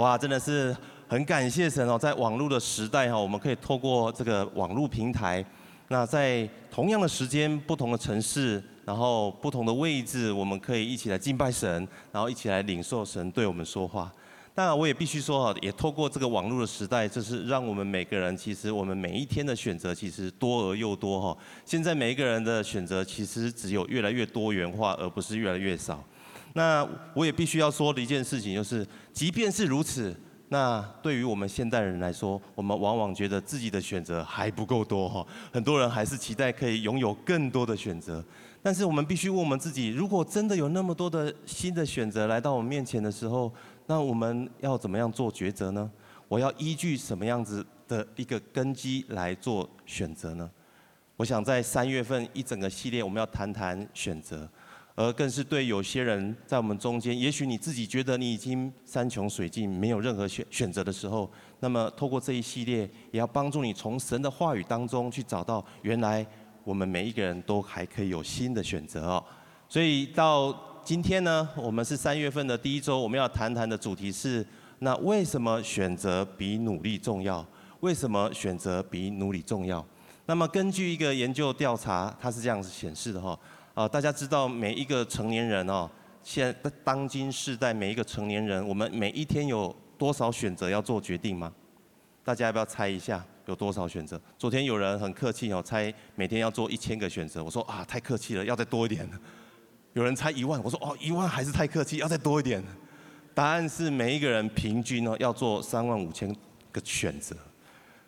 哇，真的是很感谢神哦，在网络的时代哈，我们可以透过这个网络平台，那在同样的时间、不同的城市，然后不同的位置，我们可以一起来敬拜神，然后一起来领受神对我们说话。当然，我也必须说哈，也透过这个网络的时代，就是让我们每个人，其实我们每一天的选择其实多而又多哈。现在每一个人的选择其实只有越来越多元化，而不是越来越少。那我也必须要说的一件事情就是，即便是如此，那对于我们现代人来说，我们往往觉得自己的选择还不够多哈。很多人还是期待可以拥有更多的选择，但是我们必须问我们自己：如果真的有那么多的新的选择来到我们面前的时候，那我们要怎么样做抉择呢？我要依据什么样子的一个根基来做选择呢？我想在三月份一整个系列，我们要谈谈选择，而更是对有些人在我们中间，也许你自己觉得你已经山穷水尽，没有任何选选择的时候，那么透过这一系列，也要帮助你从神的话语当中去找到，原来我们每一个人都还可以有新的选择哦。所以到今天呢，我们是三月份的第一周，我们要谈谈的主题是：那为什么选择比努力重要？为什么选择比努力重要？那么根据一个研究调查，它是这样子显示的哈，啊，大家知道每一个成年人哦，现在当今世代每一个成年人，我们每一天有多少选择要做决定吗？大家要不要猜一下有多少选择？昨天有人很客气哦，猜每天要做一千个选择，我说啊，太客气了，要再多一点。有人猜一万，我说哦，一万还是太客气，要再多一点。答案是每一个人平均呢要做三万五千个选择，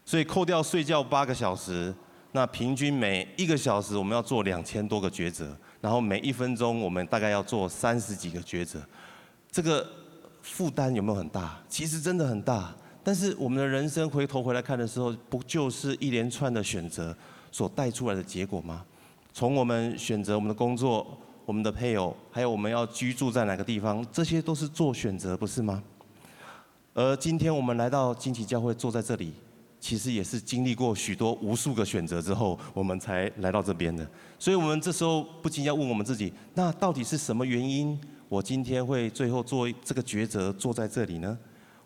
所以扣掉睡觉八个小时，那平均每一个小时我们要做两千多个抉择，然后每一分钟我们大概要做三十几个抉择，这个负担有没有很大？其实真的很大。但是我们的人生回头回来看的时候，不就是一连串的选择所带出来的结果吗？从我们选择我们的工作。我们的配偶，还有我们要居住在哪个地方，这些都是做选择，不是吗？而今天我们来到惊奇教会，坐在这里，其实也是经历过许多无数个选择之后，我们才来到这边的。所以，我们这时候不禁要问我们自己：那到底是什么原因，我今天会最后做这个抉择，坐在这里呢？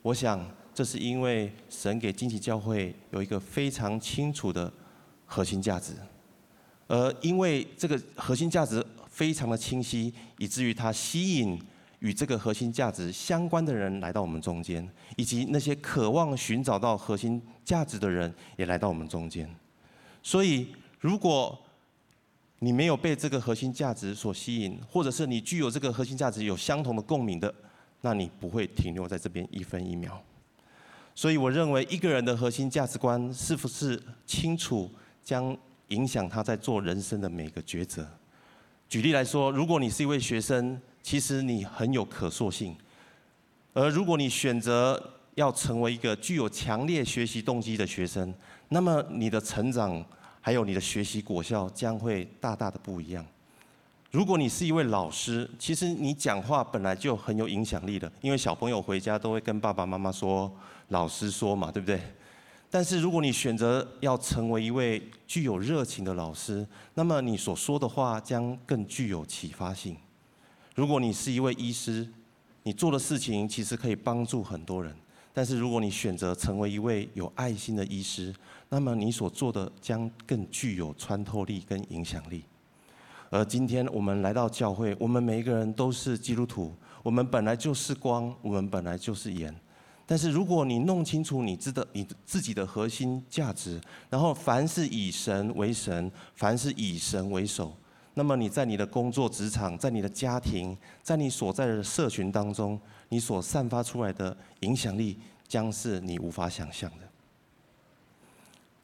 我想，这是因为神给惊奇教会有一个非常清楚的核心价值，而因为这个核心价值。非常的清晰，以至于它吸引与这个核心价值相关的人来到我们中间，以及那些渴望寻找到核心价值的人也来到我们中间。所以，如果你没有被这个核心价值所吸引，或者是你具有这个核心价值有相同的共鸣的，那你不会停留在这边一分一秒。所以，我认为一个人的核心价值观是不是清楚，将影响他在做人生的每个抉择。举例来说，如果你是一位学生，其实你很有可塑性；而如果你选择要成为一个具有强烈学习动机的学生，那么你的成长还有你的学习果效将会大大的不一样。如果你是一位老师，其实你讲话本来就很有影响力的，因为小朋友回家都会跟爸爸妈妈说，老师说嘛，对不对？但是如果你选择要成为一位具有热情的老师，那么你所说的话将更具有启发性。如果你是一位医师，你做的事情其实可以帮助很多人。但是如果你选择成为一位有爱心的医师，那么你所做的将更具有穿透力跟影响力。而今天我们来到教会，我们每一个人都是基督徒，我们本来就是光，我们本来就是盐。但是如果你弄清楚你知的你自己的核心价值，然后凡是以神为神，凡是以神为首，那么你在你的工作职场，在你的家庭，在你所在的社群当中，你所散发出来的影响力将是你无法想象的。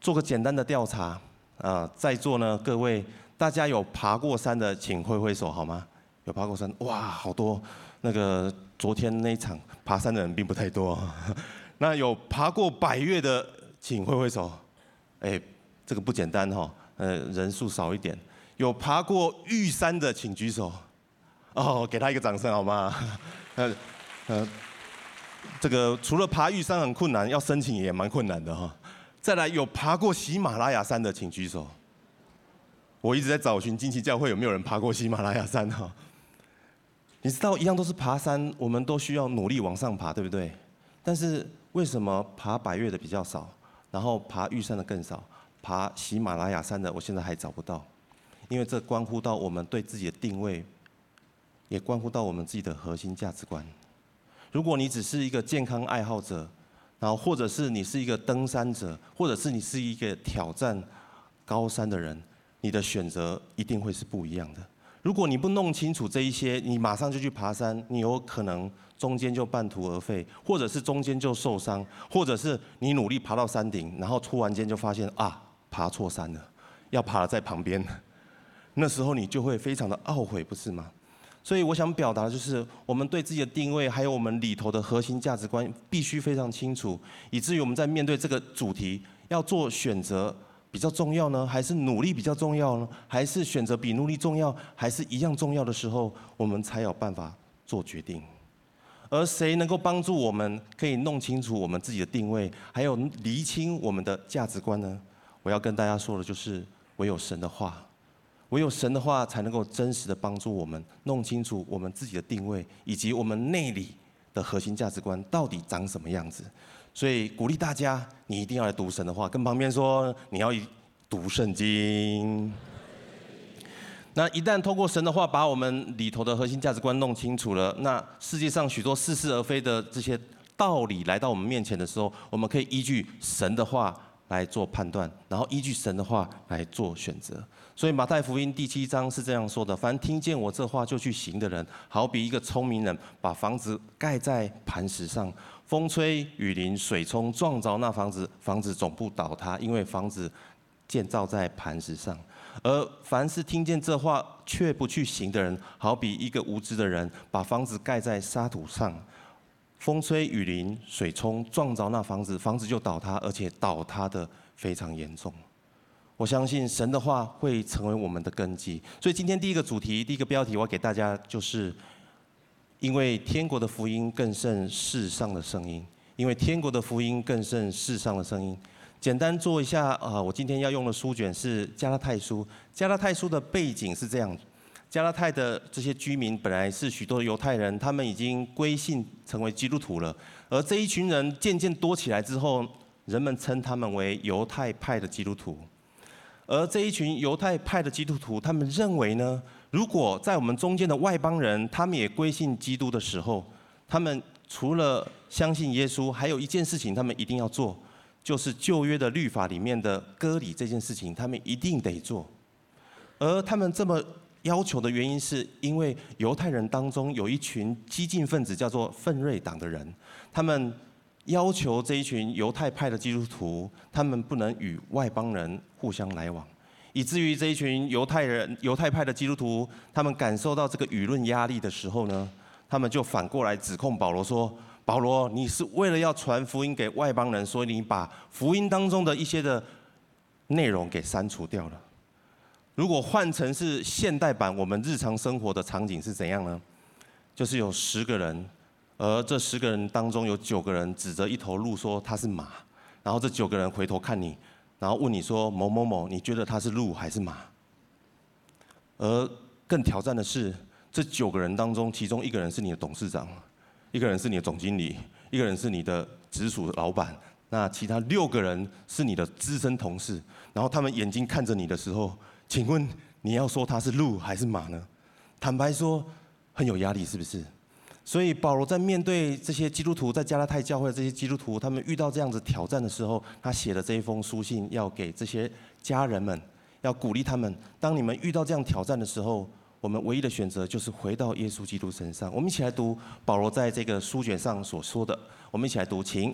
做个简单的调查啊，在座呢各位，大家有爬过山的，请挥挥手好吗？有爬过山？哇，好多！那个昨天那一场爬山的人并不太多，啊 那有爬过百岳的，请挥挥手。哎，这个不简单哈，呃，人数少一点。有爬过玉山的，请举手。哦，给他一个掌声好吗？呃，呃，这个除了爬玉山很困难，要申请也蛮困难的哈。再来，有爬过喜马拉雅山的，请举手。我一直在找寻惊奇教会有没有人爬过喜马拉雅山哈。你知道，一样都是爬山，我们都需要努力往上爬，对不对？但是为什么爬百岳的比较少，然后爬玉山的更少，爬喜马拉雅山的我现在还找不到？因为这关乎到我们对自己的定位，也关乎到我们自己的核心价值观。如果你只是一个健康爱好者，然后或者是你是一个登山者，或者是你是一个挑战高山的人，你的选择一定会是不一样的。如果你不弄清楚这一些，你马上就去爬山，你有可能中间就半途而废，或者是中间就受伤，或者是你努力爬到山顶，然后突然间就发现啊，爬错山了，要爬在旁边，那时候你就会非常的懊悔，不是吗？所以我想表达的就是，我们对自己的定位，还有我们里头的核心价值观，必须非常清楚，以至于我们在面对这个主题要做选择。比较重要呢，还是努力比较重要呢？还是选择比努力重要，还是一样重要的时候，我们才有办法做决定。而谁能够帮助我们，可以弄清楚我们自己的定位，还有厘清我们的价值观呢？我要跟大家说的就是，唯有神的话，唯有神的话，才能够真实的帮助我们弄清楚我们自己的定位，以及我们内里的核心价值观到底长什么样子。所以鼓励大家，你一定要来读神的话。跟旁边说，你要读圣经。那一旦透过神的话，把我们里头的核心价值观弄清楚了，那世界上许多似是而非的这些道理来到我们面前的时候，我们可以依据神的话来做判断，然后依据神的话来做选择。所以马太福音第七章是这样说的：凡听见我这话就去行的人，好比一个聪明人把房子盖在磐石上。风吹雨淋水冲撞着那房子，房子总不倒塌，因为房子建造在磐石上。而凡是听见这话却不去行的人，好比一个无知的人把房子盖在沙土上，风吹雨淋水冲撞着那房子，房子就倒塌，而且倒塌得非常严重。我相信神的话会成为我们的根基。所以今天第一个主题，第一个标题，我要给大家就是。因为天国的福音更胜世上的声音，因为天国的福音更胜世上的声音。简单做一下啊，我今天要用的书卷是加拉太书。加拉太书的背景是这样：加拉太的这些居民本来是许多犹太人，他们已经归信成为基督徒了。而这一群人渐渐多起来之后，人们称他们为犹太派的基督徒。而这一群犹太派的基督徒，他们认为呢？如果在我们中间的外邦人，他们也归信基督的时候，他们除了相信耶稣，还有一件事情他们一定要做，就是旧约的律法里面的割礼这件事情，他们一定得做。而他们这么要求的原因，是因为犹太人当中有一群激进分子，叫做奋锐党的人，他们要求这一群犹太派的基督徒，他们不能与外邦人互相来往。以至于这一群犹太人、犹太派的基督徒，他们感受到这个舆论压力的时候呢，他们就反过来指控保罗说：“保罗，你是为了要传福音给外邦人，所以你把福音当中的一些的内容给删除掉了。”如果换成是现代版，我们日常生活的场景是怎样呢？就是有十个人，而这十个人当中有九个人指着一头鹿说他是马，然后这九个人回头看你。然后问你说某某某，你觉得他是鹿还是马？而更挑战的是，这九个人当中，其中一个人是你的董事长，一个人是你的总经理，一个人是你的直属老板，那其他六个人是你的资深同事。然后他们眼睛看着你的时候，请问你要说他是鹿还是马呢？坦白说，很有压力，是不是？所以保罗在面对这些基督徒，在加拉太教会的这些基督徒，他们遇到这样子挑战的时候，他写了这一封书信，要给这些家人们，要鼓励他们。当你们遇到这样挑战的时候，我们唯一的选择就是回到耶稣基督身上。我们一起来读保罗在这个书卷上所说的。我们一起来读，请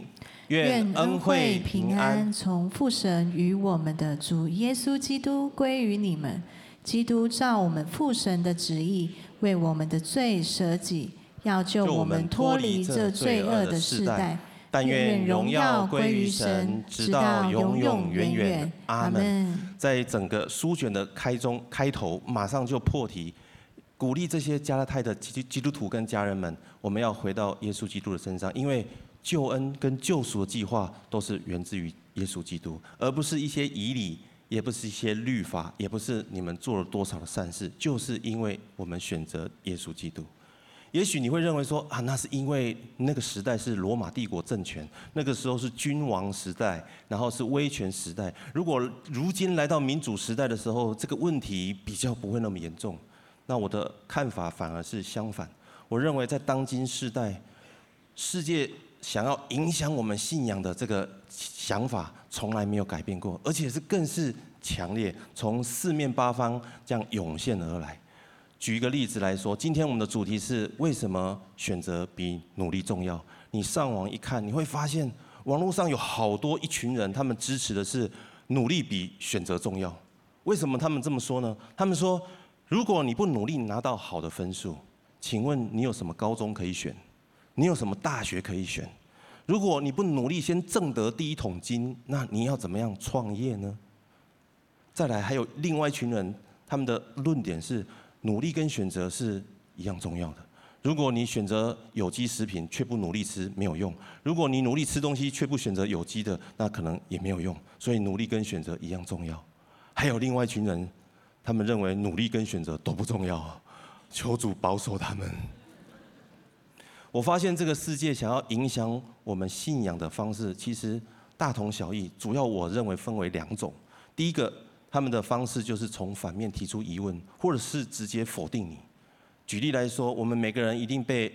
愿恩惠平安从父神与我们的主耶稣基督归于你们。基督照我们父神的旨意，为我们的罪舍己。要救我们脱离这罪恶的世代，但愿荣耀归于神，直到永永远远。阿门。在整个书卷的开中开头，马上就破题，鼓励这些加拉太的基基督徒跟家人们，我们要回到耶稣基督的身上，因为救恩跟救赎的计划都是源自于耶稣基督，而不是一些仪礼，也不是一些律法，也不是你们做了多少的善事，就是因为我们选择耶稣基督。也许你会认为说啊，那是因为那个时代是罗马帝国政权，那个时候是君王时代，然后是威权时代。如果如今来到民主时代的时候，这个问题比较不会那么严重。那我的看法反而是相反。我认为在当今世代，世界想要影响我们信仰的这个想法从来没有改变过，而且是更是强烈，从四面八方这样涌现而来。举一个例子来说，今天我们的主题是为什么选择比努力重要？你上网一看，你会发现网络上有好多一群人，他们支持的是努力比选择重要。为什么他们这么说呢？他们说，如果你不努力拿到好的分数，请问你有什么高中可以选？你有什么大学可以选？如果你不努力先挣得第一桶金，那你要怎么样创业呢？再来，还有另外一群人，他们的论点是。努力跟选择是一样重要的。如果你选择有机食品却不努力吃，没有用；如果你努力吃东西却不选择有机的，那可能也没有用。所以努力跟选择一样重要。还有另外一群人，他们认为努力跟选择都不重要，求主保守他们。我发现这个世界想要影响我们信仰的方式，其实大同小异。主要我认为分为两种。第一个。他们的方式就是从反面提出疑问，或者是直接否定你。举例来说，我们每个人一定被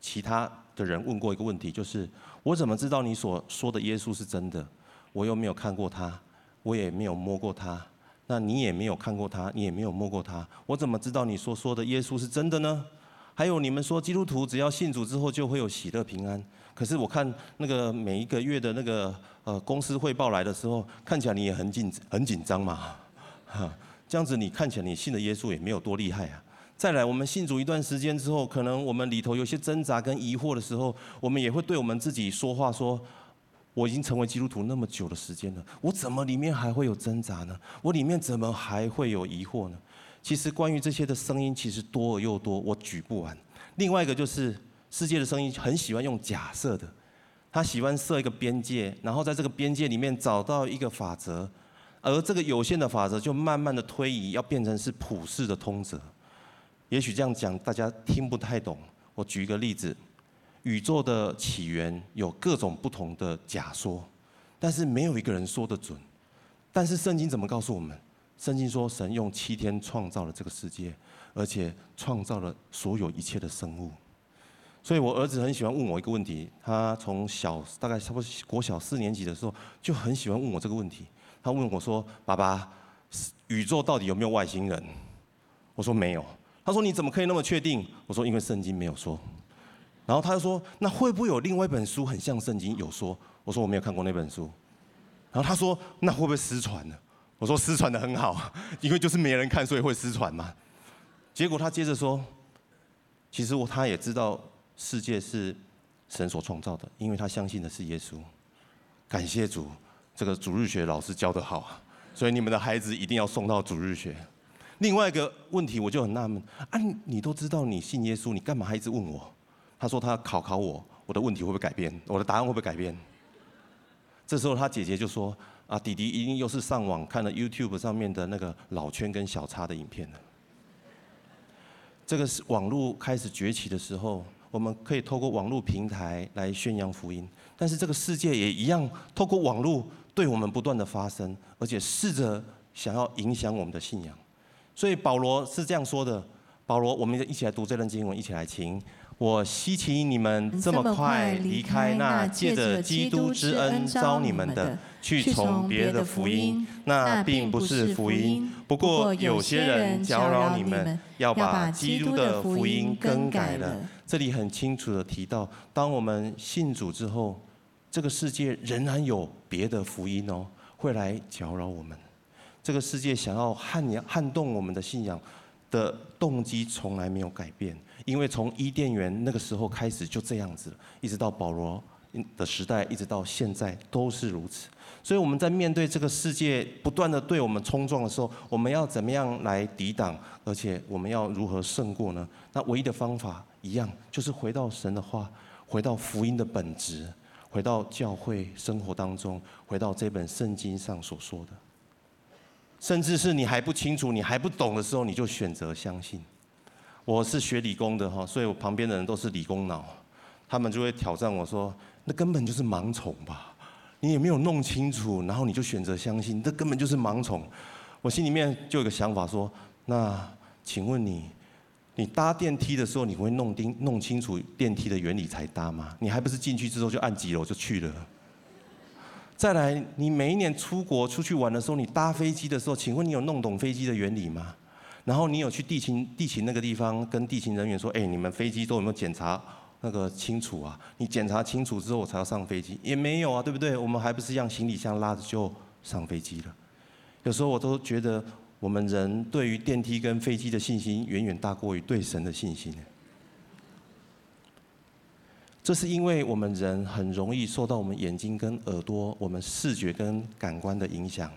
其他的人问过一个问题，就是我怎么知道你所说的耶稣是真的？我又没有看过他，我也没有摸过他。那你也没有看过他，你也没有摸过他，我怎么知道你所说的耶稣是真的呢？还有你们说基督徒只要信主之后就会有喜乐平安，可是我看那个每一个月的那个。呃，公司汇报来的时候，看起来你也很紧很紧张嘛，哈，这样子你看起来你信的耶稣也没有多厉害啊。再来，我们信主一段时间之后，可能我们里头有些挣扎跟疑惑的时候，我们也会对我们自己说话说：我已经成为基督徒那么久的时间了，我怎么里面还会有挣扎呢？我里面怎么还会有疑惑呢？其实关于这些的声音，其实多而又多，我举不完。另外一个就是世界的声音很喜欢用假设的。他喜欢设一个边界，然后在这个边界里面找到一个法则，而这个有限的法则就慢慢的推移，要变成是普世的通则。也许这样讲大家听不太懂，我举一个例子：宇宙的起源有各种不同的假说，但是没有一个人说得准。但是圣经怎么告诉我们？圣经说神用七天创造了这个世界，而且创造了所有一切的生物。所以我儿子很喜欢问我一个问题，他从小大概差不多国小四年级的时候就很喜欢问我这个问题。他问我说：“爸爸，宇宙到底有没有外星人？”我说：“没有。”他说：“你怎么可以那么确定？”我说：“因为圣经没有说。”然后他就说：“那会不会有另外一本书很像圣经有说？”我说：“我没有看过那本书。”然后他说：“那会不会失传呢？”我说：“失传的很好，因为就是没人看，所以会失传嘛。”结果他接着说：“其实我他也知道。”世界是神所创造的，因为他相信的是耶稣。感谢主，这个主日学老师教得好啊，所以你们的孩子一定要送到主日学。另外一个问题，我就很纳闷啊，你都知道你信耶稣，你干嘛还一直问我？他说他考考我，我的问题会不会改变？我的答案会不会改变？这时候他姐姐就说啊，弟弟一定又是上网看了 YouTube 上面的那个老圈跟小叉的影片了。这个是网络开始崛起的时候。我们可以透过网络平台来宣扬福音，但是这个世界也一样，透过网络对我们不断的发声，而且试着想要影响我们的信仰。所以保罗是这样说的：保罗，我们一起来读这段经文，一起来听。我希奇你们这么快离开那借着基督之恩招你们的，去从别的福音，那并不是福音。不过有些人搅扰你们，要把基督的福音更改了。这里很清楚的提到，当我们信主之后，这个世界仍然有别的福音哦，会来搅扰我们。这个世界想要撼撼动我们的信仰的动机从来没有改变。因为从伊甸园那个时候开始就这样子，一直到保罗的时代，一直到现在都是如此。所以我们在面对这个世界不断的对我们冲撞的时候，我们要怎么样来抵挡？而且我们要如何胜过呢？那唯一的方法一样，就是回到神的话，回到福音的本质，回到教会生活当中，回到这本圣经上所说的。甚至是你还不清楚、你还不懂的时候，你就选择相信。我是学理工的哈，所以我旁边的人都是理工脑，他们就会挑战我说：“那根本就是盲从吧？你也没有弄清楚，然后你就选择相信，这根本就是盲从。”我心里面就有个想法说：“那请问你，你搭电梯的时候，你会弄定弄清楚电梯的原理才搭吗？你还不是进去之后就按几楼就去了？再来，你每一年出国出去玩的时候，你搭飞机的时候，请问你有弄懂飞机的原理吗？”然后你有去地勤地勤那个地方跟地勤人员说，哎，你们飞机都有没有检查那个清楚啊？你检查清楚之后我才要上飞机，也没有啊，对不对？我们还不是一样行李箱拉着就上飞机了。有时候我都觉得我们人对于电梯跟飞机的信心远远大过于对神的信心。这是因为我们人很容易受到我们眼睛跟耳朵、我们视觉跟感官的影响，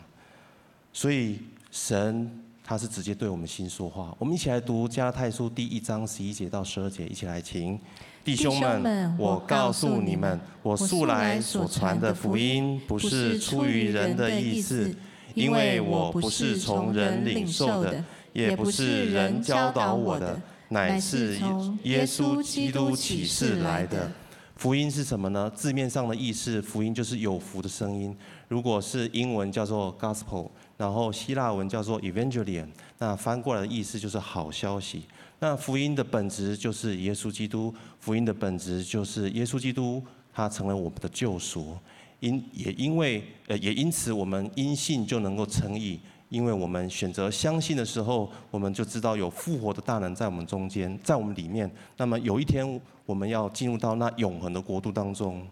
所以神。他是直接对我们心说话。我们一起来读加拉太书第一章十一节到十二节，一起来请弟兄们，我告诉你们，我素来所传的福音不是出于人的意思，因为我不是从人领受的，也不是人教导我的，乃是耶稣基督启示来的。福音是什么呢？字面上的意思，福音就是有福的声音。如果是英文叫做 gospel。然后希腊文叫做 Evangelion，那翻过来的意思就是好消息。那福音的本质就是耶稣基督，福音的本质就是耶稣基督，他成为我们的救赎。因也因为呃也因此我们因信就能够称义，因为我们选择相信的时候，我们就知道有复活的大能在我们中间，在我们里面。那么有一天我们要进入到那永恒的国度当中，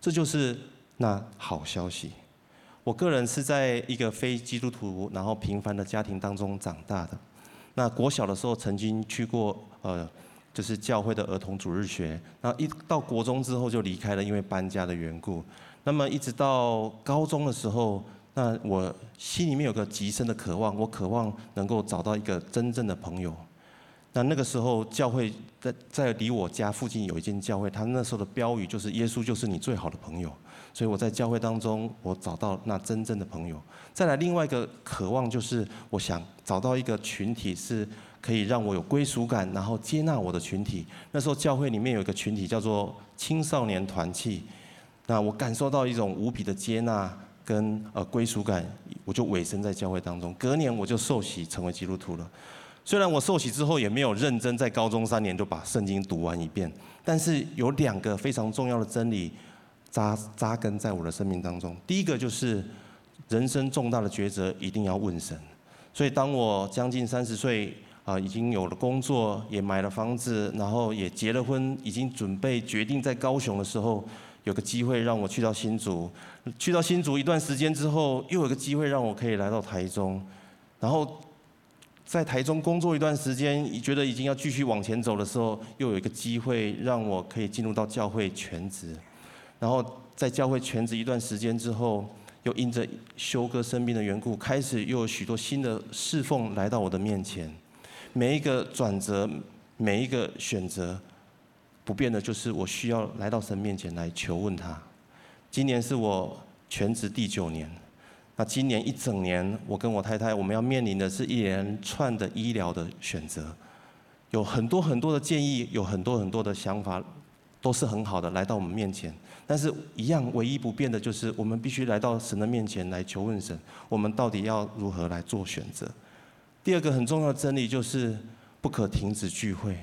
这就是那好消息。我个人是在一个非基督徒，然后平凡的家庭当中长大的。那国小的时候曾经去过，呃，就是教会的儿童主日学。那一到国中之后就离开了，因为搬家的缘故。那么一直到高中的时候，那我心里面有个极深的渴望，我渴望能够找到一个真正的朋友。那那个时候教会在在离我家附近有一间教会，他那时候的标语就是“耶稣就是你最好的朋友”。所以我在教会当中，我找到那真正的朋友。再来另外一个渴望，就是我想找到一个群体，是可以让我有归属感，然后接纳我的群体。那时候教会里面有一个群体叫做青少年团契，那我感受到一种无比的接纳跟呃归属感，我就委身在教会当中。隔年我就受洗成为基督徒了。虽然我受洗之后也没有认真在高中三年就把圣经读完一遍，但是有两个非常重要的真理。扎扎根在我的生命当中。第一个就是人生重大的抉择一定要问神。所以当我将近三十岁啊，已经有了工作，也买了房子，然后也结了婚，已经准备决定在高雄的时候，有个机会让我去到新竹。去到新竹一段时间之后，又有个机会让我可以来到台中。然后在台中工作一段时间，觉得已经要继续往前走的时候，又有一个机会让我可以进入到教会全职。然后在教会全职一段时间之后，又因着修哥生病的缘故，开始又有许多新的侍奉来到我的面前。每一个转折，每一个选择，不变的就是我需要来到神面前来求问他。今年是我全职第九年，那今年一整年，我跟我太太我们要面临的是一连串的医疗的选择，有很多很多的建议，有很多很多的想法，都是很好的来到我们面前。但是，一样唯一不变的就是，我们必须来到神的面前来求问神，我们到底要如何来做选择？第二个很重要的真理就是，不可停止聚会。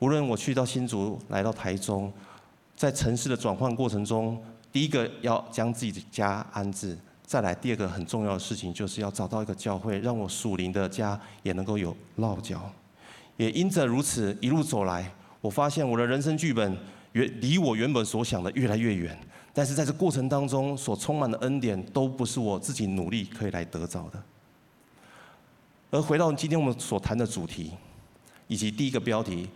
无论我去到新竹，来到台中，在城市的转换过程中，第一个要将自己的家安置；再来，第二个很重要的事情就是要找到一个教会，让我属灵的家也能够有落脚。也因着如此，一路走来，我发现我的人生剧本。远离我原本所想的越来越远，但是在这过程当中所充满的恩典都不是我自己努力可以来得着的。而回到今天我们所谈的主题，以及第一个标题，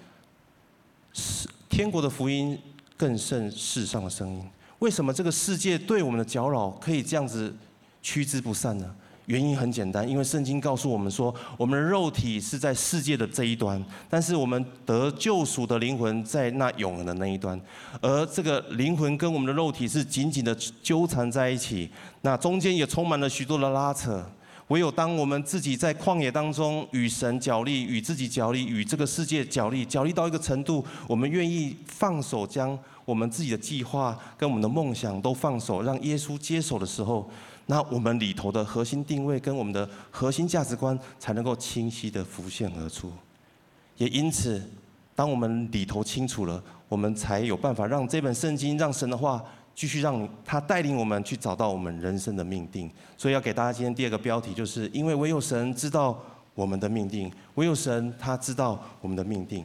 是天国的福音更胜世上的声音。为什么这个世界对我们的搅扰可以这样子趋之不散呢？原因很简单，因为圣经告诉我们说，我们的肉体是在世界的这一端，但是我们得救赎的灵魂在那永恒的那一端，而这个灵魂跟我们的肉体是紧紧的纠缠在一起，那中间也充满了许多的拉扯。唯有当我们自己在旷野当中与神角力、与自己角力、与这个世界角力，角力到一个程度，我们愿意放手，将我们自己的计划跟我们的梦想都放手，让耶稣接手的时候，那我们里头的核心定位跟我们的核心价值观才能够清晰地浮现而出。也因此，当我们里头清楚了，我们才有办法让这本圣经、让神的话。继续让他带领我们去找到我们人生的命定，所以要给大家今天第二个标题，就是因为唯有神知道我们的命定，唯有神他知道我们的命定。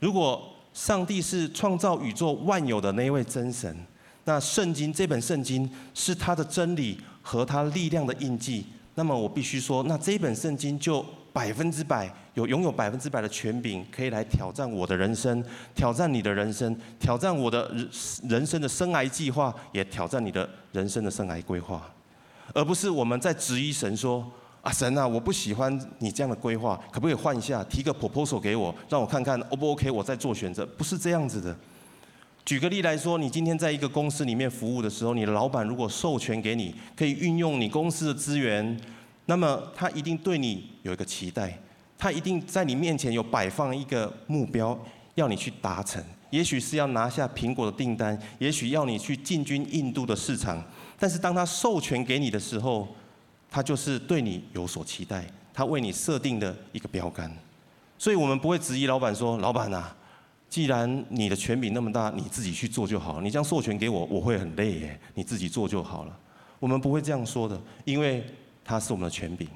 如果上帝是创造宇宙万有的那一位真神，那圣经这本圣经是他的真理和他力量的印记，那么我必须说，那这本圣经就百分之百。有拥有百分之百的权柄，可以来挑战我的人生，挑战你的人生，挑战我的人人生的生涯计划，也挑战你的人生的生涯规划，而不是我们在质疑神说：啊，神啊，我不喜欢你这样的规划，可不可以换一下，提个 proposal 给我，让我看看 O 不 OK，我再做选择。不是这样子的。举个例来说，你今天在一个公司里面服务的时候，你的老板如果授权给你，可以运用你公司的资源，那么他一定对你有一个期待。他一定在你面前有摆放一个目标，要你去达成。也许是要拿下苹果的订单，也许要你去进军印度的市场。但是当他授权给你的时候，他就是对你有所期待，他为你设定的一个标杆。所以我们不会质疑老板说：“老板啊，既然你的权柄那么大，你自己去做就好。你这样授权给我，我会很累耶。你自己做就好了。”我们不会这样说的，因为他是我们的权柄。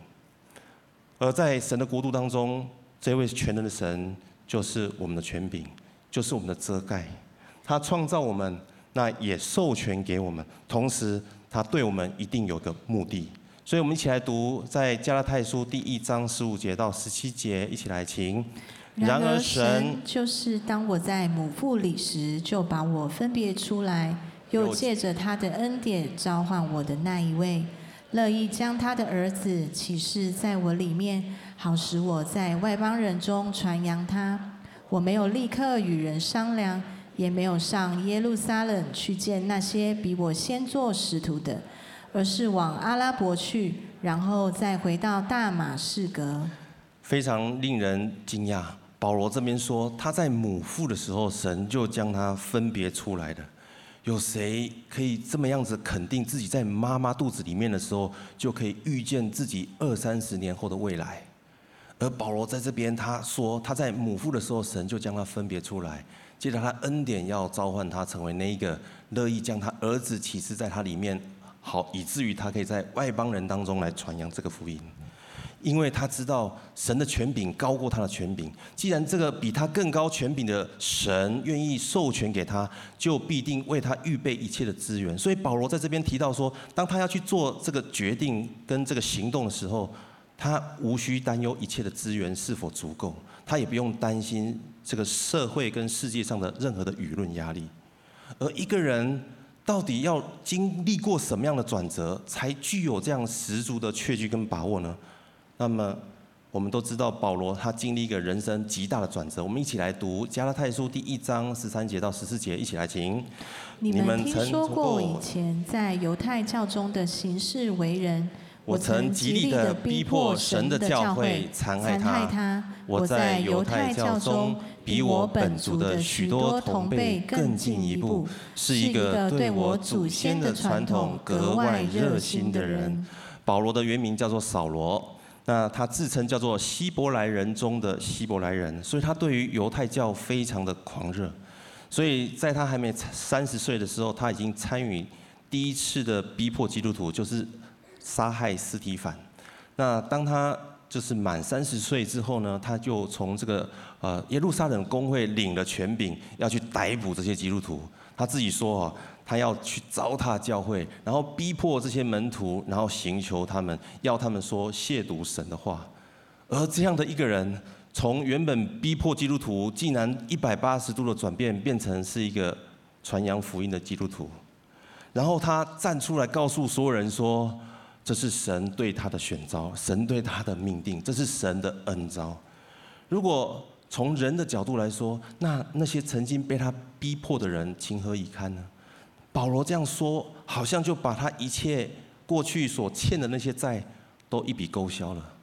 而在神的国度当中，这位全能的神就是我们的权柄，就是我们的遮盖。他创造我们，那也授权给我们，同时他对我们一定有个目的。所以，我们一起来读在加拉太书第一章十五节到十七节，一起来请。然而，神就是当我在母腹里时，就把我分别出来，又借着他的恩典召唤我的那一位。乐意将他的儿子启示在我里面，好使我在外邦人中传扬他。我没有立刻与人商量，也没有上耶路撒冷去见那些比我先做使徒的，而是往阿拉伯去，然后再回到大马士革。非常令人惊讶，保罗这边说他在母腹的时候，神就将他分别出来的。有谁可以这么样子肯定自己在妈妈肚子里面的时候，就可以预见自己二三十年后的未来？而保罗在这边他说，他在母腹的时候，神就将他分别出来，接着他恩典要召唤他成为那一个乐意将他儿子启示在他里面，好以至于他可以在外邦人当中来传扬这个福音。因为他知道神的权柄高过他的权柄，既然这个比他更高权柄的神愿意授权给他，就必定为他预备一切的资源。所以保罗在这边提到说，当他要去做这个决定跟这个行动的时候，他无需担忧一切的资源是否足够，他也不用担心这个社会跟世界上的任何的舆论压力。而一个人到底要经历过什么样的转折，才具有这样十足的确据跟把握呢？那么，我们都知道保罗他经历一个人生极大的转折。我们一起来读加拉太书第一章十三节到十四节，一起来请。你们听说过我以前在犹太教中的行事为人，我曾极力的逼迫神的教会，残害他。我在犹太教中比我本族的许多同辈更进一步，是一个对我祖先的传统格外热心的人。保罗的原名叫做扫罗，那他自称叫做希伯来人中的希伯来人，所以他对于犹太教非常的狂热，所以在他还没三十岁的时候，他已经参与第一次的逼迫基督徒，就是杀害斯提凡。那当他就是满三十岁之后呢，他就从这个呃耶路撒冷公会领了权柄，要去逮捕这些基督徒。他自己说啊。他要去糟蹋教会，然后逼迫这些门徒，然后刑求他们，要他们说亵渎神的话。而这样的一个人，从原本逼迫基督徒，竟然一百八十度的转变，变成是一个传扬福音的基督徒。然后他站出来告诉所有人说：“这是神对他的选召，神对他的命定，这是神的恩召。”如果从人的角度来说，那那些曾经被他逼迫的人，情何以堪呢？保罗这样说，好像就把他一切过去所欠的那些债都一笔勾销了。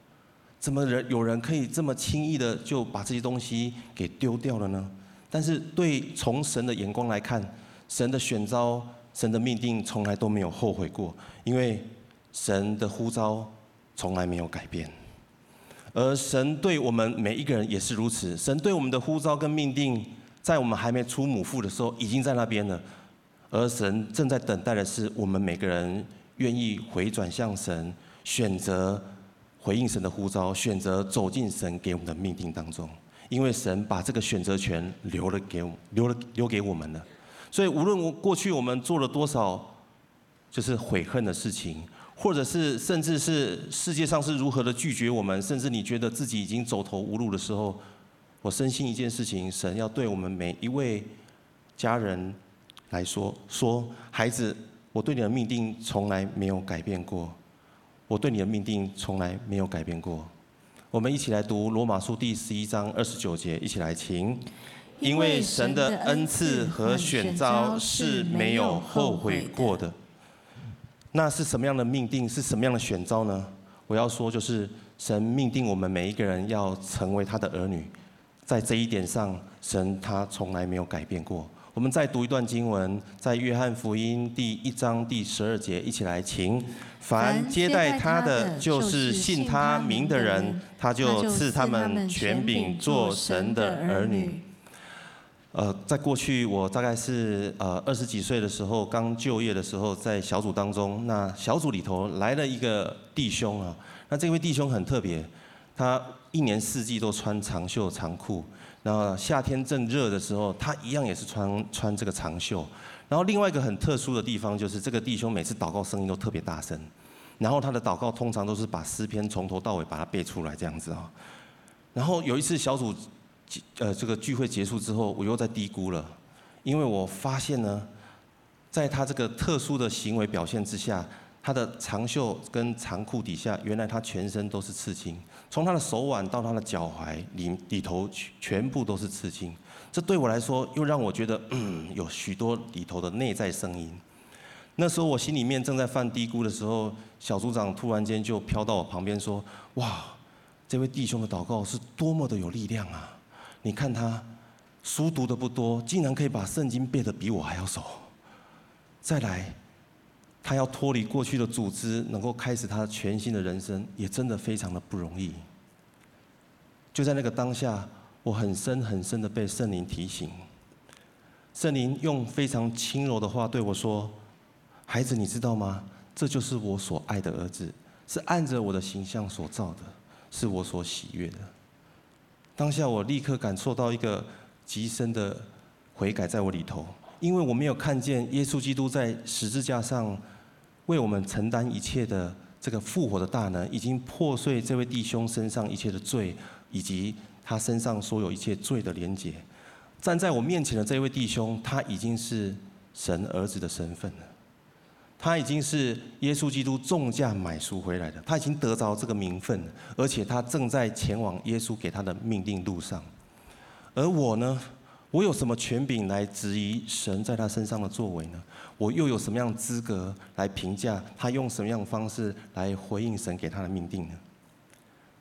怎么人有人可以这么轻易的就把这些东西给丢掉了呢？但是对从神的眼光来看，神的选召、神的命定从来都没有后悔过，因为神的呼召从来没有改变。而神对我们每一个人也是如此，神对我们的呼召跟命定，在我们还没出母腹的时候已经在那边了，而神正在等待的是我们每个人愿意回转向神，选择。回应神的呼召，选择走进神给我们的命定当中，因为神把这个选择权留了给我，留了留给我们了。所以无论我过去我们做了多少，就是悔恨的事情，或者是甚至是世界上是如何的拒绝我们，甚至你觉得自己已经走投无路的时候，我深信一件事情，神要对我们每一位家人来说，说孩子，我对你的命定从来没有改变过。我对你的命定从来没有改变过。我们一起来读罗马书第十一章二十九节，一起来请。因为神的恩赐和选召是没有后悔过的。那是什么样的命定？是什么样的选召呢？我要说，就是神命定我们每一个人要成为他的儿女，在这一点上，神他从来没有改变过。我们再读一段经文，在约翰福音第一章第十二节，一起来，请。凡接待他的，就是信他名的人，他就赐他们权柄做神的儿女。呃，在过去我大概是呃二十几岁的时候，刚就业的时候，在小组当中，那小组里头来了一个弟兄啊，那这位弟兄很特别，他一年四季都穿长袖长裤，然后夏天正热的时候，他一样也是穿穿这个长袖。然后另外一个很特殊的地方就是，这个弟兄每次祷告声音都特别大声，然后他的祷告通常都是把诗篇从头到尾把它背出来这样子啊。然后有一次小组呃这个聚会结束之后，我又在低估了，因为我发现呢，在他这个特殊的行为表现之下，他的长袖跟长裤底下，原来他全身都是刺青，从他的手腕到他的脚踝里里头全部都是刺青。这对我来说，又让我觉得，嗯，有许多里头的内在声音。那时候我心里面正在犯嘀咕的时候，小组长突然间就飘到我旁边说：“哇，这位弟兄的祷告是多么的有力量啊！你看他书读的不多，竟然可以把圣经背得比我还要熟。再来，他要脱离过去的组织，能够开始他全新的人生，也真的非常的不容易。”就在那个当下。我很深很深的被圣灵提醒，圣灵用非常轻柔的话对我说：“孩子，你知道吗？这就是我所爱的儿子，是按着我的形象所造的，是我所喜悦的。”当下我立刻感受到一个极深的悔改在我里头，因为我没有看见耶稣基督在十字架上为我们承担一切的这个复活的大能，已经破碎这位弟兄身上一切的罪，以及。他身上所有一切罪的连结，站在我面前的这位弟兄，他已经是神儿子的身份了。他已经是耶稣基督重价买赎回来的，他已经得着这个名分，而且他正在前往耶稣给他的命定路上。而我呢，我有什么权柄来质疑神在他身上的作为呢？我又有什么样资格来评价他用什么样的方式来回应神给他的命定呢？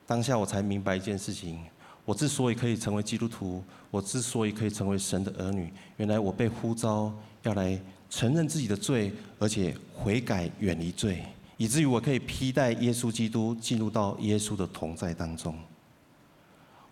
当下我才明白一件事情。我之所以可以成为基督徒，我之所以可以成为神的儿女，原来我被呼召要来承认自己的罪，而且悔改远离罪，以至于我可以披戴耶稣基督，进入到耶稣的同在当中。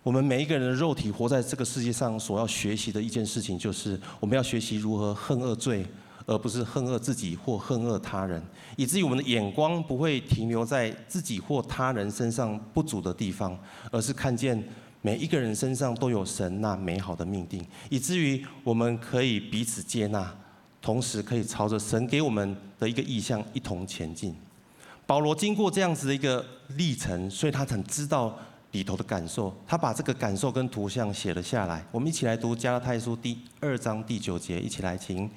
我们每一个人的肉体活在这个世界上，所要学习的一件事情，就是我们要学习如何恨恶罪，而不是恨恶自己或恨恶他人，以至于我们的眼光不会停留在自己或他人身上不足的地方，而是看见。每一个人身上都有神那美好的命定，以至于我们可以彼此接纳，同时可以朝着神给我们的一个意向一同前进。保罗经过这样子的一个历程，所以他很知道里头的感受，他把这个感受跟图像写了下来。我们一起来读加拉太书第二章第九节，一起来听。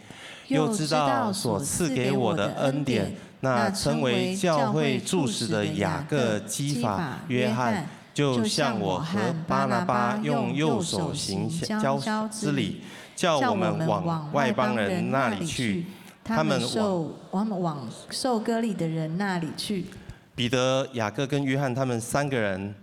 又知道所赐给我的恩典，那称为教会柱石的雅各、基法、约翰。就像我和巴拿巴用右手行交之礼，叫我们往外邦人那里去，他们受我们往受割礼的人那里去。彼得、雅各跟约翰他们三个人，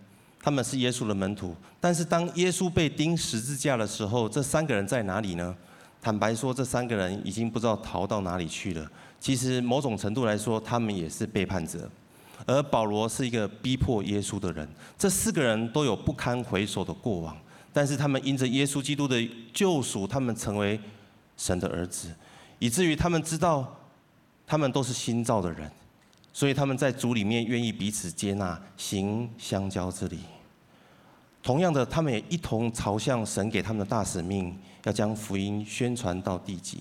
他们是耶稣的门徒。但是当耶稣被钉十字架的时候，这三个人在哪里呢？坦白说，这三个人已经不知道逃到哪里去了。其实某种程度来说，他们也是背叛者。而保罗是一个逼迫耶稣的人。这四个人都有不堪回首的过往，但是他们因着耶稣基督的救赎，他们成为神的儿子，以至于他们知道，他们都是新造的人。所以他们在主里面愿意彼此接纳，行相交之礼。同样的，他们也一同朝向神给他们的大使命，要将福音宣传到地极。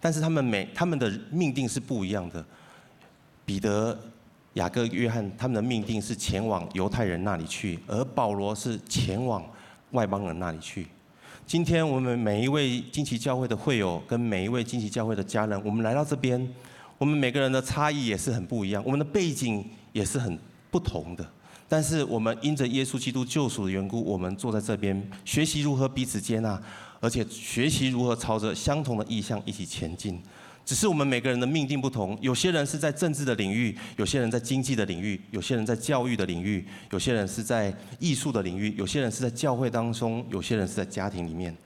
但是他们每他们的命定是不一样的。彼得、雅各、约翰，他们的命定是前往犹太人那里去，而保罗是前往外邦人那里去。今天我们每一位惊奇教会的会友，跟每一位惊奇教会的家人，我们来到这边。我们每个人的差异也是很不一样，我们的背景也是很不同的。但是我们因着耶稣基督救赎的缘故，我们坐在这边学习如何彼此接纳，而且学习如何朝着相同的意向一起前进。只是我们每个人的命定不同，有些人是在政治的领域，有些人在经济的领域，有些人在教育的领域，有些人是在艺术的领域，有些人是在教会当中，有些人是在家庭里面。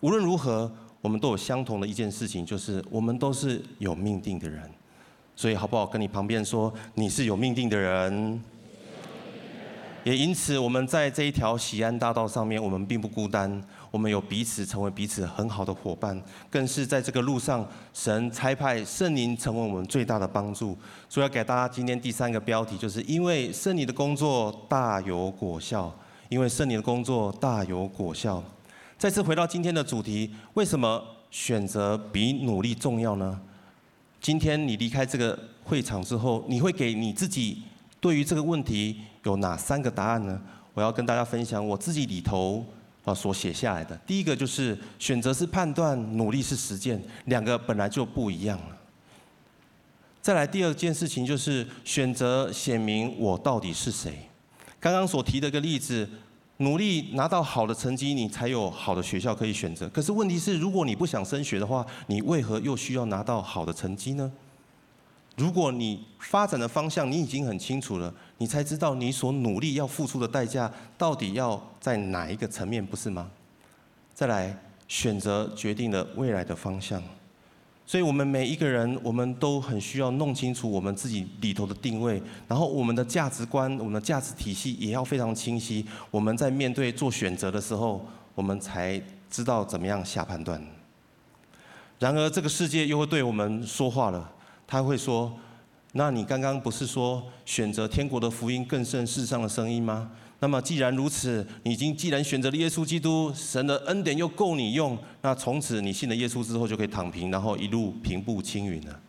无论如何。我们都有相同的一件事情，就是我们都是有命定的人。所以好不好？跟你旁边说，你是有命定的人。也因此，我们在这一条喜安大道上面，我们并不孤单。我们有彼此成为彼此很好的伙伴，更是在这个路上，神差派圣灵成为我们最大的帮助。所以要给大家今天第三个标题，就是因为圣灵的工作大有果效。因为圣灵的工作大有果效。再次回到今天的主题，为什么选择比努力重要呢？今天你离开这个会场之后，你会给你自己对于这个问题有哪三个答案呢？我要跟大家分享我自己里头啊所写下来的。第一个就是选择是判断，努力是实践，两个本来就不一样了。再来第二件事情就是选择显明我到底是谁。刚刚所提的一个例子。努力拿到好的成绩，你才有好的学校可以选择。可是问题是，如果你不想升学的话，你为何又需要拿到好的成绩呢？如果你发展的方向你已经很清楚了，你才知道你所努力要付出的代价到底要在哪一个层面，不是吗？再来，选择决定了未来的方向。所以，我们每一个人，我们都很需要弄清楚我们自己里头的定位，然后我们的价值观、我们的价值体系也要非常清晰。我们在面对做选择的时候，我们才知道怎么样下判断。然而，这个世界又会对我们说话了，他会说：“那你刚刚不是说选择天国的福音更胜世上的声音吗？”那么既然如此，你已经既然选择了耶稣基督，神的恩典又够你用，那从此你信了耶稣之后就可以躺平，然后一路平步青云了。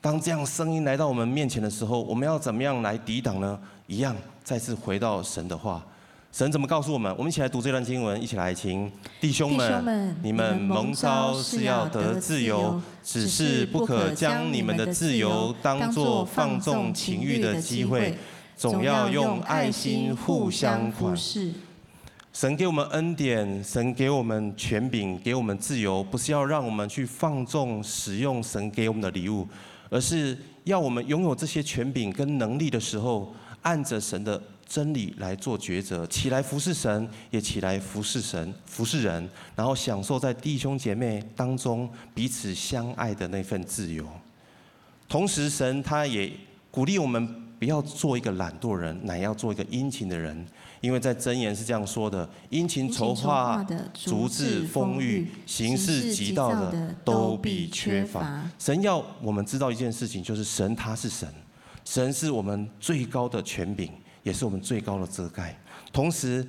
当这样声音来到我们面前的时候，我们要怎么样来抵挡呢？一样，再次回到神的话，神怎么告诉我们？我们一起来读这段经文，一起来请。弟兄们，你们蒙召是要得自由，只是不可将你们的自由当作放纵情欲的机会。总要用爱心互相服侍。神给我们恩典，神给我们权柄，给我们自由，不是要让我们去放纵使用神给我们的礼物，而是要我们拥有这些权柄跟能力的时候，按着神的真理来做抉择，起来服侍神，也起来服侍神、服侍人，然后享受在弟兄姐妹当中彼此相爱的那份自由。同时，神他也鼓励我们。不要做一个懒惰人，乃要做一个殷勤的人。因为在箴言是这样说的：殷勤筹划、足智丰裕、行事极道的，都必缺乏。神要我们知道一件事情，就是神他是神，神是我们最高的权柄，也是我们最高的遮盖。同时，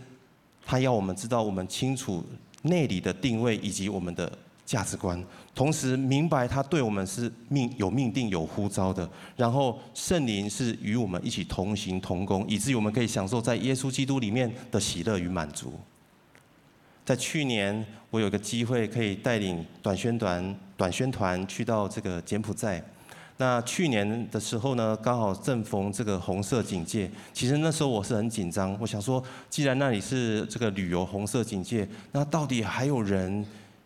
他要我们知道，我们清楚内里的定位以及我们的。价值观，同时明白他对我们是命有命定有呼召的，然后圣灵是与我们一起同行同工，以至于我们可以享受在耶稣基督里面的喜乐与满足。在去年，我有个机会可以带领短宣团短宣团去到这个柬埔寨。那去年的时候呢，刚好正逢这个红色警戒。其实那时候我是很紧张，我想说，既然那里是这个旅游红色警戒，那到底还有人？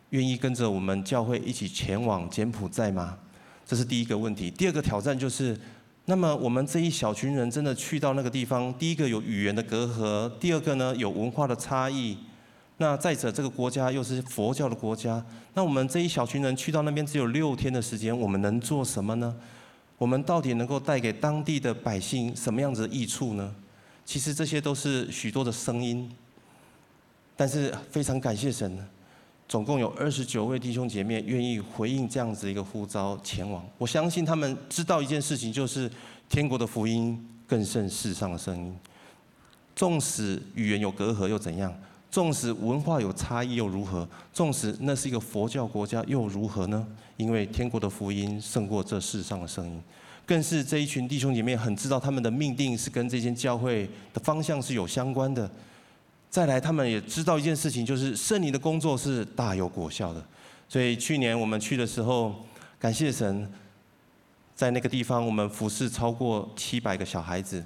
愿意跟着我们教会一起前往柬埔寨吗？这是第一个问题。第二个挑战就是，那么我们这一小群人真的去到那个地方，第一个有语言的隔阂，第二个呢有文化的差异。那再者，这个国家又是佛教的国家，那我们这一小群人去到那边只有六天的时间，我们能做什么呢？我们到底能够带给当地的百姓什么样子的益处呢？其实这些都是许多的声音，但是非常感谢神，总共有二十九位弟兄姐妹愿意回应这样子一个呼召前往。我相信他们知道一件事情，就是天国的福音更胜世上的声音，纵使语言有隔阂又怎样？纵使文化有差异又如何？纵使那是一个佛教国家又如何呢？因为天国的福音胜过这世上的声音，更是这一群弟兄姐妹很知道他们的命定是跟这间教会的方向是有相关的。再来，他们也知道一件事情，就是圣灵的工作是大有果效的。所以去年我们去的时候，感谢神，在那个地方我们服侍超过七百个小孩子，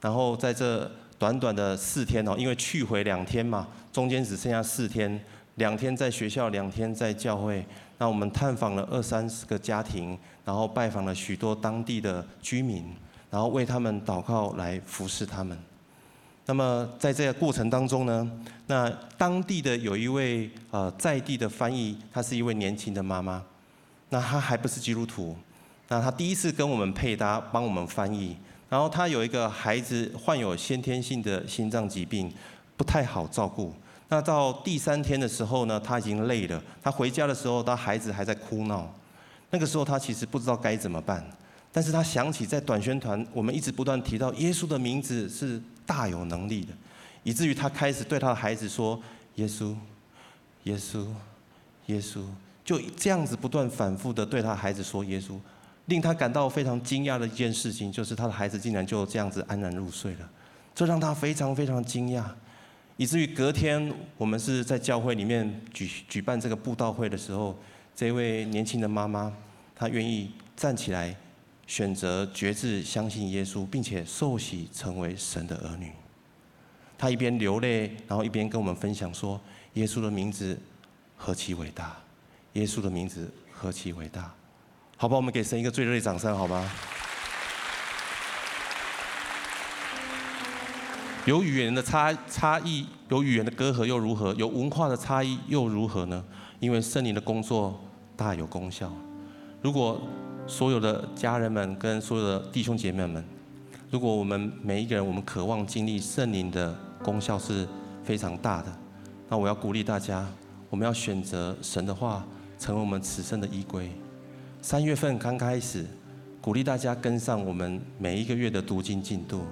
然后在这。短短的四天哦，因为去回两天嘛，中间只剩下四天，两天在学校，两天在教会。那我们探访了二三十个家庭，然后拜访了许多当地的居民，然后为他们祷告来服侍他们。那么在这个过程当中呢，那当地的有一位呃在地的翻译，她是一位年轻的妈妈，那她还不是基督徒，那她第一次跟我们配搭，帮我们翻译。然后他有一个孩子患有先天性的心脏疾病，不太好照顾。那到第三天的时候呢，他已经累了。他回家的时候，他孩子还在哭闹。那个时候他其实不知道该怎么办，但是他想起在短宣团，我们一直不断提到耶稣的名字是大有能力的，以至于他开始对他的孩子说：“耶稣，耶稣，耶稣。”就这样子不断反复的对他孩子说：“耶稣。”令他感到非常惊讶的一件事情，就是他的孩子竟然就这样子安然入睡了，这让他非常非常惊讶，以至于隔天我们是在教会里面举举办这个布道会的时候，这位年轻的妈妈，她愿意站起来，选择决志相信耶稣，并且受洗成为神的儿女。她一边流泪，然后一边跟我们分享说：“耶稣的名字何其伟大！耶稣的名字何其伟大！”好吧，我们给神一个最热烈掌声，好吗？有语言的差差异，有语言的隔阂又如何？有文化的差异又如何呢？因为圣灵的工作大有功效。如果所有的家人们跟所有的弟兄姐妹们，如果我们每一个人，我们渴望经历圣灵的功效是非常大的，那我要鼓励大家，我们要选择神的话，成为我们此生的依归。三月份刚开始，鼓励大家跟上我们每一个月的读经进度，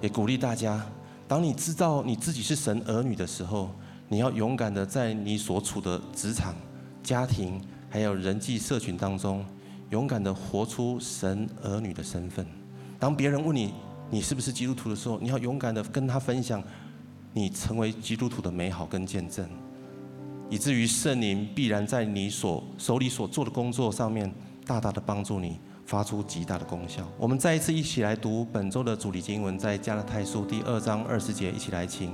也鼓励大家，当你知道你自己是神儿女的时候，你要勇敢的在你所处的职场、家庭还有人际社群当中，勇敢的活出神儿女的身份。当别人问你你是不是基督徒的时候，你要勇敢的跟他分享你成为基督徒的美好跟见证。以至于圣灵必然在你所手里所做的工作上面，大大的帮助你，发出极大的功效。我们再一次一起来读本周的主题经文，在加拉太书第二章二十节，一起来听。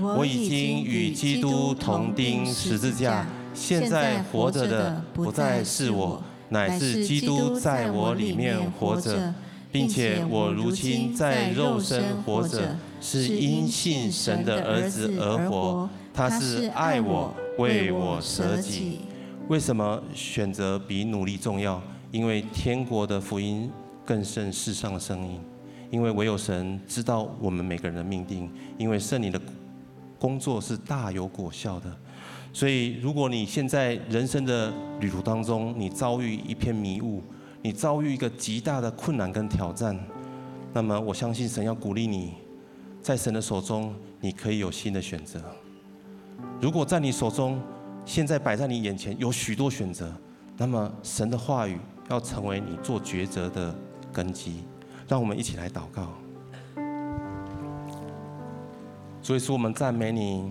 我已经与基督同钉十字架，现在活着的不再是我，乃是基督在我里面活着，并且我如今在肉身活着，是因信神的儿子而活。他是爱我。为我舍己，为什么选择比努力重要？因为天国的福音更胜世上的声音。因为唯有神知道我们每个人的命定。因为圣灵的工作是大有果效的。所以，如果你现在人生的旅途当中，你遭遇一片迷雾，你遭遇一个极大的困难跟挑战，那么我相信神要鼓励你，在神的手中，你可以有新的选择。如果在你手中，现在摆在你眼前有许多选择，那么神的话语要成为你做抉择的根基。让我们一起来祷告。所以说，我们赞美你，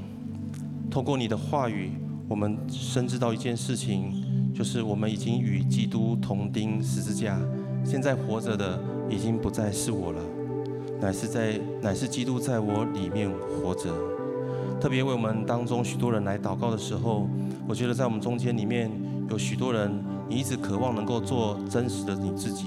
透过你的话语，我们深知到一件事情，就是我们已经与基督同钉十字架，现在活着的已经不再是我了，乃是在乃是基督在我里面活着。特别为我们当中许多人来祷告的时候，我觉得在我们中间里面有许多人，你一直渴望能够做真实的你自己。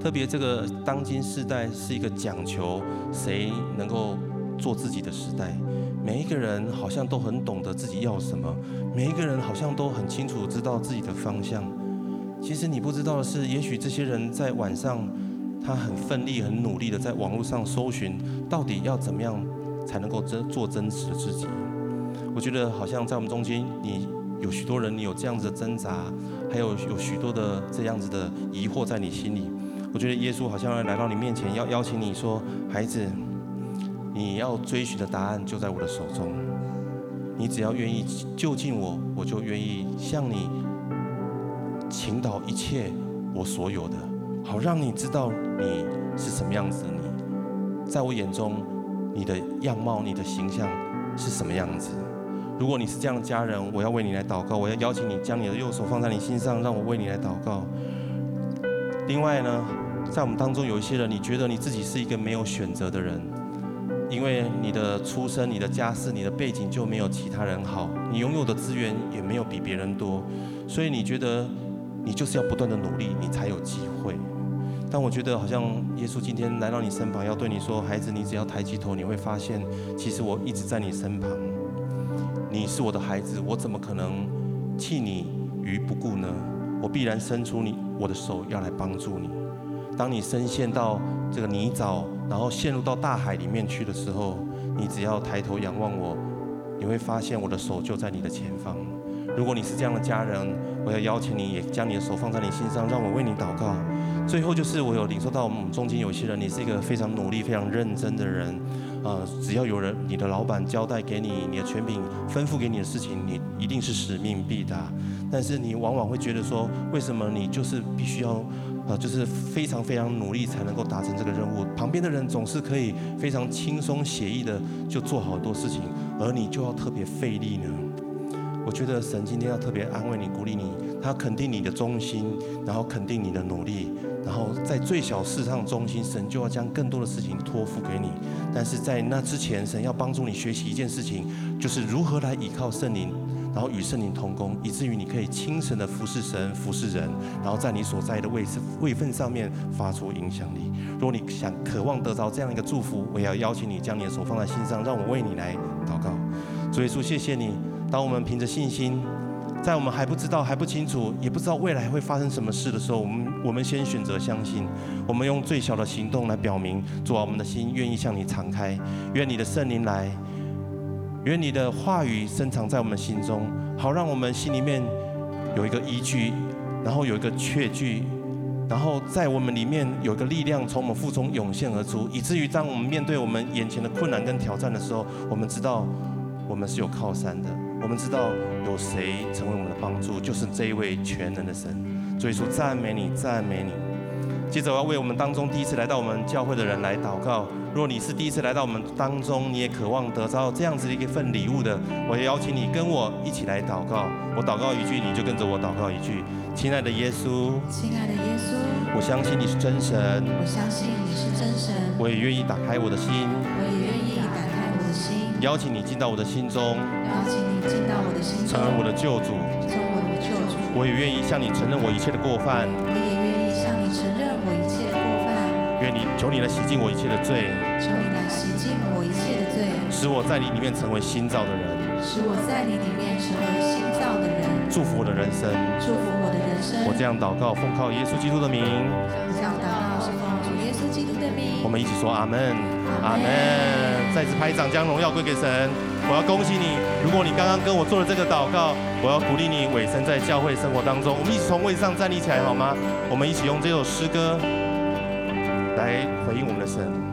特别这个当今世代是一个讲求谁能够做自己的时代。每一个人好像都很懂得自己要什么，每一个人好像都很清楚知道自己的方向。其实你不知道的是，也许这些人在晚上，他很奋力、很努力的在网络上搜寻，到底要怎么样才能够真做真实的自己。我觉得好像在我们中间，你有许多人，你有这样子的挣扎，还有有许多的这样子的疑惑在你心里。我觉得耶稣好像要来到你面前，要邀请你说：“孩子。”你要追寻的答案就在我的手中，你只要愿意就近我，我就愿意向你倾倒一切我所有的，好让你知道你是什么样子的你。你在我眼中，你的样貌、你的形象是什么样子？如果你是这样的家人，我要为你来祷告，我要邀请你将你的右手放在你心上，让我为你来祷告。另外呢，在我们当中有一些人，你觉得你自己是一个没有选择的人。因为你的出身、你的家世、你的背景就没有其他人好，你拥有的资源也没有比别人多，所以你觉得你就是要不断的努力，你才有机会。但我觉得好像耶稣今天来到你身旁，要对你说：“孩子，你只要抬起头，你会发现，其实我一直在你身旁。你是我的孩子，我怎么可能弃你于不顾呢？我必然伸出你我的手，要来帮助你。当你深陷到这个泥沼。”然后陷入到大海里面去的时候，你只要抬头仰望我，你会发现我的手就在你的前方。如果你是这样的家人，我要邀请你也将你的手放在你心上，让我为你祷告。最后就是我有领受到我们中间有些人，你是一个非常努力、非常认真的人，啊，只要有人你的老板交代给你，你的权柄吩咐给你的事情，你一定是使命必达。但是你往往会觉得说，为什么你就是必须要？啊，就是非常非常努力才能够达成这个任务。旁边的人总是可以非常轻松写意的就做好多事情，而你就要特别费力呢。我觉得神今天要特别安慰你、鼓励你，他肯定你的忠心，然后肯定你的努力，然后在最小事上忠心，神就要将更多的事情托付给你。但是在那之前，神要帮助你学习一件事情，就是如何来依靠圣灵。然后与圣灵同工，以至于你可以亲身的服侍神、服侍人，然后在你所在的位置、位份上面发出影响力。如果你想渴望得着这样一个祝福，我也要邀请你将你的手放在心上，让我为你来祷告。主耶稣，谢谢你。当我们凭着信心，在我们还不知道、还不清楚、也不知道未来会发生什么事的时候，我们我们先选择相信。我们用最小的行动来表明，主啊，我们的心愿意向你敞开，愿你的圣灵来。愿你的话语深藏在我们心中，好让我们心里面有一个依据，然后有一个确据，然后在我们里面有一个力量从我们腹中涌现而出，以至于当我们面对我们眼前的困难跟挑战的时候，我们知道我们是有靠山的，我们知道有谁成为我们的帮助，就是这一位全能的神。所以说赞美你，赞美你。接着我要为我们当中第一次来到我们教会的人来祷告。如果你是第一次来到我们当中，你也渴望得到这样子的一份礼物的，我也邀请你跟我一起来祷告。我祷告一句，你就跟着我祷告一句。亲爱的耶稣，亲爱的耶稣，我相信你是真神，我相信你是真神，我也愿意打开我的心，邀请你进到我的心中，邀请你进到我的心中，成为我的救主，成为我的救主。我也愿意向你承认我一切的过犯，我也愿意向你承认我一切的过犯。愿你求你来洗净我一切的罪。求你来洗净我一切的罪，使我在你里面成为新造的人，使我在你里面成为新造的人，祝福我的人生，祝福我的人生。我这样祷告，奉靠耶稣基督的名。这样祷告是奉主耶稣基督的名。我们一起说阿门，阿门。再次拍掌，将荣耀归给神。我要恭喜你，如果你刚刚跟我做了这个祷告，我要鼓励你尾声在教会生活当中。我们一起从位上站立起来好吗？我们一起用这首诗歌来回应我们的神。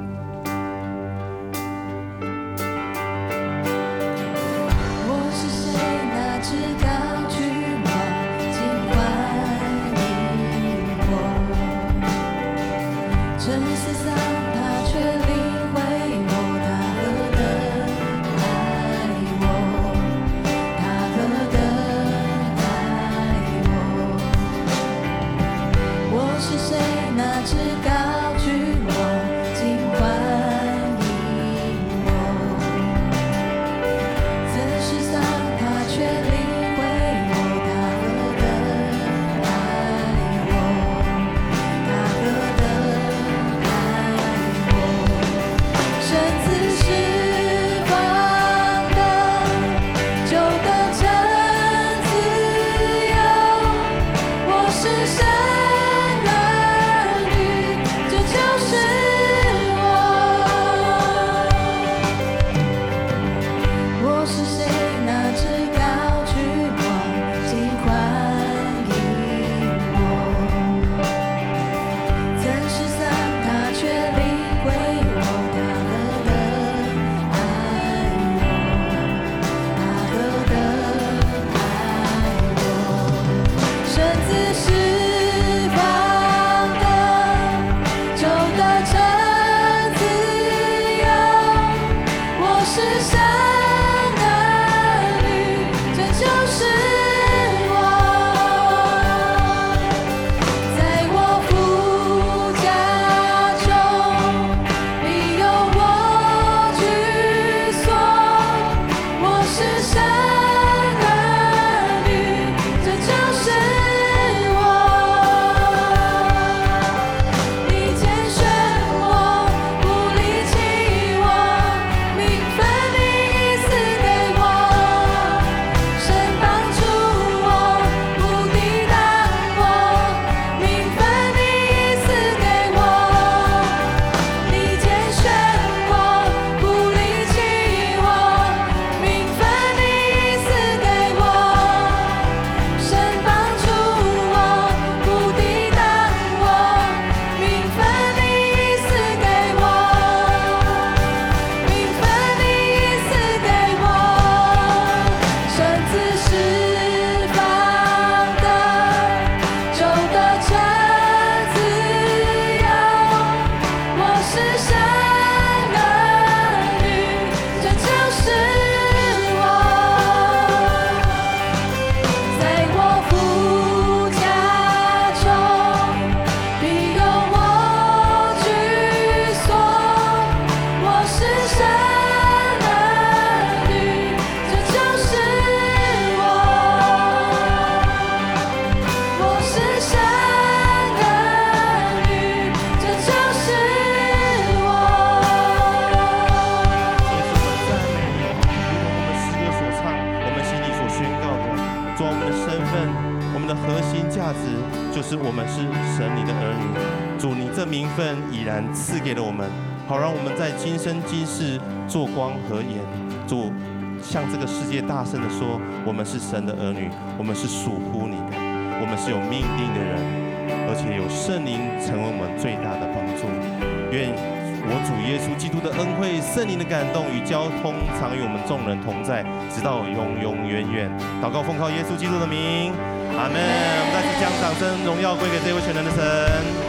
界大声地说，我们是神的儿女，我们是属乎你的，我们是有命定的人，而且有圣灵成为我们最大的帮助。愿。我主耶稣基督的恩惠、圣灵的感动与交通，常与我们众人同在，直到永永远远。祷告奉靠耶稣基督的名，阿门。我们再次将掌声、荣耀归给这位全能的神。